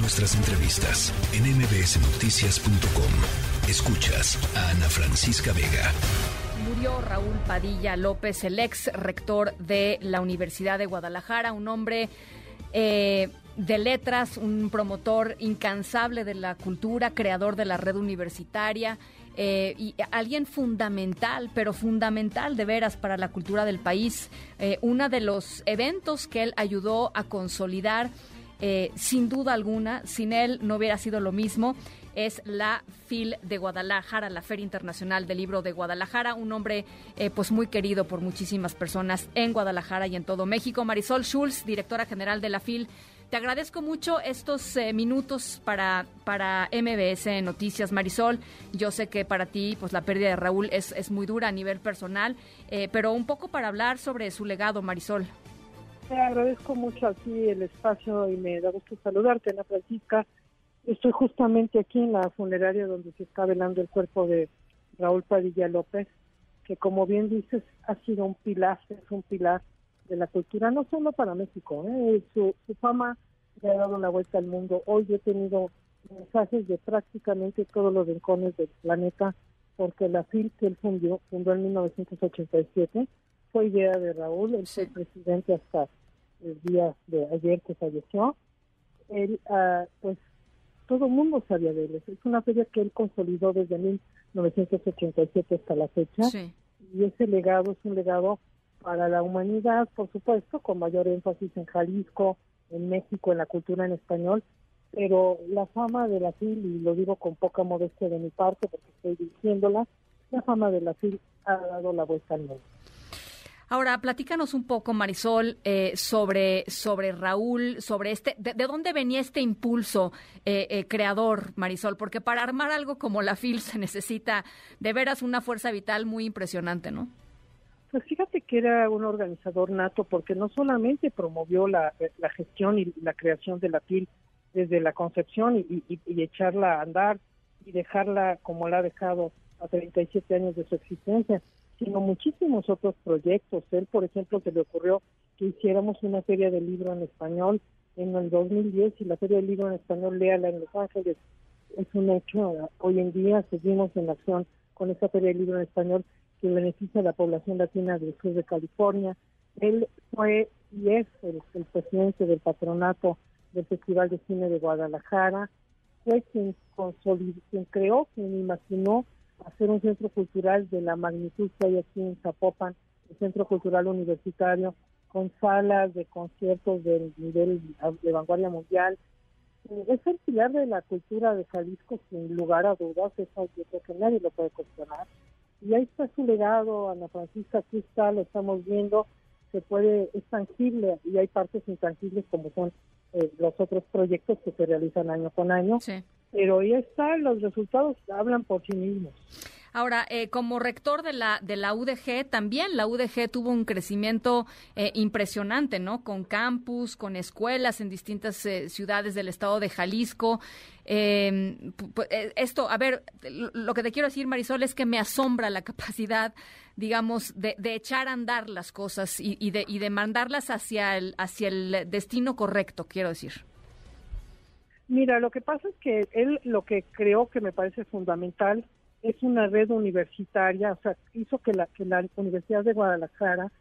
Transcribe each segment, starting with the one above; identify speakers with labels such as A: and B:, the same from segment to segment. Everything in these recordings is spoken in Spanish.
A: Nuestras entrevistas en mbsnoticias.com. Escuchas a Ana Francisca Vega.
B: Murió Raúl Padilla López, el ex rector de la Universidad de Guadalajara, un hombre eh, de letras, un promotor incansable de la cultura, creador de la red universitaria. Eh, y alguien fundamental, pero fundamental de veras para la cultura del país. Eh, uno de los eventos que él ayudó a consolidar, eh, sin duda alguna, sin él no hubiera sido lo mismo, es la FIL de Guadalajara, la Feria Internacional del Libro de Guadalajara, un hombre pues muy querido por muchísimas personas en Guadalajara y en todo México. Marisol Schulz, directora general de la FIL, te agradezco mucho estos eh, minutos para, para MBS Noticias, Marisol. Yo sé que para ti pues la pérdida de Raúl es, es muy dura a nivel personal, eh, pero un poco para hablar sobre su legado, Marisol.
C: Te agradezco mucho aquí el espacio y me da gusto saludarte, Ana Francisca. Estoy justamente aquí en la funeraria donde se está velando el cuerpo de Raúl Padilla López, que como bien dices ha sido un pilar, es un pilar de la cultura, no solo para México, ¿eh? su, fama le ha dado la vuelta al mundo. Hoy he tenido mensajes de prácticamente todos los rincones del planeta, porque la FIL que él fundó, fundó en 1987, fue idea de Raúl, él fue presidente hasta el día de ayer que falleció. Él, ah, pues, todo el mundo sabía de él. Es una feria que él consolidó desde 1987 hasta la fecha. Y ese legado es un legado para la humanidad, por supuesto, con mayor énfasis en Jalisco, en México, en la cultura en español, pero la fama de la FIL, y lo digo con poca modestia de mi parte porque estoy diciéndola, la fama de la FIL ha dado la vuelta al mundo.
B: Ahora, platícanos un poco, Marisol, eh, sobre, sobre Raúl, sobre este, de, dónde venía este impulso eh, eh, creador, Marisol? Porque para armar algo como la FIL se necesita de veras una fuerza vital muy impresionante, ¿no?
C: Pues fíjate que era un organizador nato porque no solamente promovió la, gestión y la creación de la PIL desde la concepción y, echarla a andar y dejarla como la ha dejado a 37 años de su existencia, sino muchísimos otros proyectos. Él, por ejemplo, se le ocurrió que hiciéramos una feria de libro en español en el 2010 y la feria del libro en español, léala en Los Ángeles, es un hecho. Hoy en día seguimos en acción con esa feria de libro en español que beneficia a la población latina del sur de California. Él fue y es el, presidente del patronato del Festival de Cine de Guadalajara, fue quien, consolidó, quien creó, quien imaginó hacer un centro cultural de la magnitud que hay aquí en Zapopan, el Centro Cultural Universitario, con salas de conciertos del nivel de vanguardia mundial. Es el pilar de la cultura de Jalisco, sin lugar a dudas, eso yo creo que nadie lo puede cuestionar. Y ahí está su legado, Ana Francisca, aquí está, lo estamos viendo, se puede, es tangible y hay partes intangibles como son eh, los otros proyectos que se realizan año con año, pero ahí está, los resultados hablan por sí mismos.
B: Ahora, eh, como rector de la, de la UDG, también la UDG tuvo un crecimiento eh, impresionante, ¿no? Con campus, con escuelas en distintas eh, ciudades del estado de Jalisco. Em, esto, a ver, lo que te quiero decir, Marisol, es que me asombra la capacidad, digamos, de, echar a andar las cosas y, y, de, y de mandarlas hacia el, hacia el destino correcto, quiero decir.
C: Mira, lo que pasa es que él lo que creo que me parece fundamental es una red universitaria, o sea, hizo que la, que la Universidad de Guadalajara,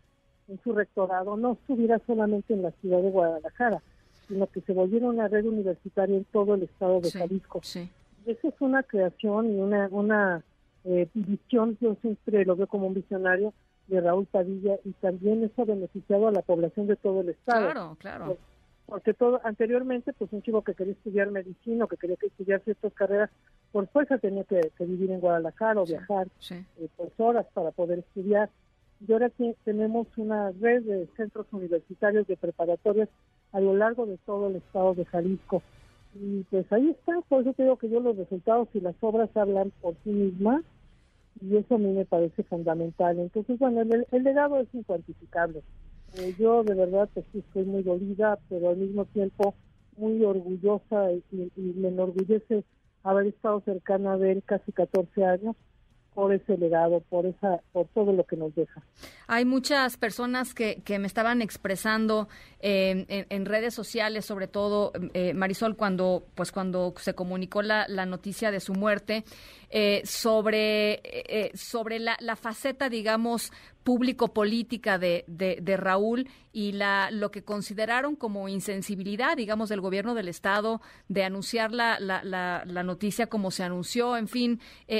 C: en su rectorado, no estuviera solamente en la ciudad de Guadalajara, sino que se volviera una red universitaria en todo el estado de Jalisco. Sí. Esa es una creación y una, una eh, visión, yo siempre lo veo como un visionario de Raúl Padilla y también eso ha beneficiado a la población de todo el estado.
B: Claro, claro
C: porque todo anteriormente pues un chico que quería estudiar medicina o que quería estudiar ciertas carreras por fuerza tenía que, vivir en Guadalajara o viajar eh, por horas para poder estudiar. Y ahora tenemos una red de centros universitarios de preparatorias a lo largo de todo el estado de Jalisco. Y pues ahí está. Por eso digo que yo los resultados y las obras hablan por sí mismas y eso a mí me parece fundamental. Entonces bueno el legado es incuantificable eh, yo de verdad sí estoy muy dolida, pero al mismo tiempo muy orgullosa y, me enorgullece haber estado cercana a él casi 14 años, por ese legado, por esa, por todo lo que nos deja.
B: Hay muchas personas que, que me estaban expresando eh, en, redes sociales, sobre todo eh, Marisol, cuando pues cuando se comunicó la, la noticia de su muerte, eh, sobre sobre la, la, faceta, digamos, público-política de, de, Raúl y la, lo que consideraron como insensibilidad, digamos, del gobierno del Estado de anunciar la, la, la noticia como se anunció, en fin,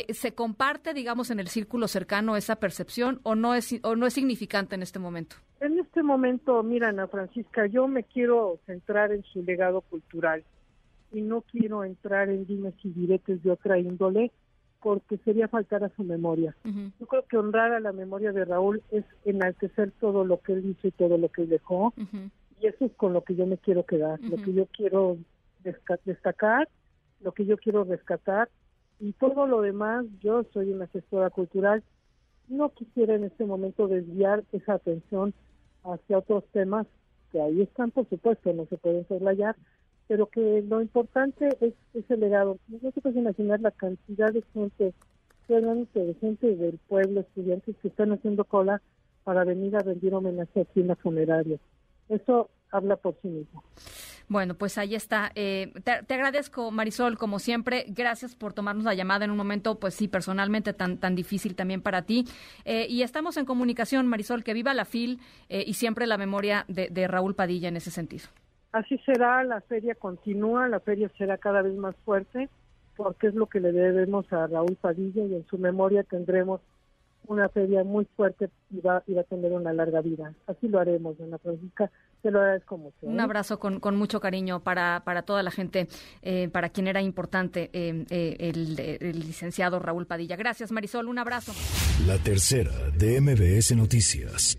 B: ¿se comparte, digamos, en el círculo cercano esa percepción o no es, o no es significante en este momento?
C: En este momento, mira, Ana Francisca, yo me quiero centrar en su legado cultural y no quiero entrar en dimes y diretes de otra índole porque sería faltar a su memoria. Yo creo que honrar a la memoria de Raúl es enaltecer todo lo que él hizo y todo lo que él dejó y eso es con lo que yo me quiero quedar, lo que yo quiero destacar, lo que yo quiero rescatar y todo lo demás, yo soy una gestora cultural, no quisiera en este momento desviar esa atención hacia otros temas que ahí están, por supuesto, no se pueden soslayar, pero que lo importante es ese legado. No se puede imaginar la cantidad de gente, de gente del pueblo, estudiantes que están haciendo cola para venir a rendir homenaje aquí en la funeraria. Eso habla por sí mismo.
B: Bueno, pues ahí está. Eh, te, agradezco, Marisol, como siempre. Gracias por tomarnos la llamada en un momento, pues sí, personalmente tan, tan difícil también para ti. Eh, y estamos en comunicación, Marisol, que viva la FIL eh, y siempre la memoria de Raúl Padilla en ese sentido.
C: Así será, la feria continúa, la feria será cada vez más fuerte, porque es lo que le debemos a Raúl Padilla y en su memoria tendremos una feria muy fuerte y va, a tener una larga vida. Así lo haremos, Ana Francisca. Te lo agradezco mucho.
B: Un ¿eh? abrazo con, con, mucho cariño para, para toda la gente, eh, para quien era importante eh, el, el licenciado Raúl Padilla. Gracias, Marisol. Un abrazo.
A: La tercera de MBS Noticias.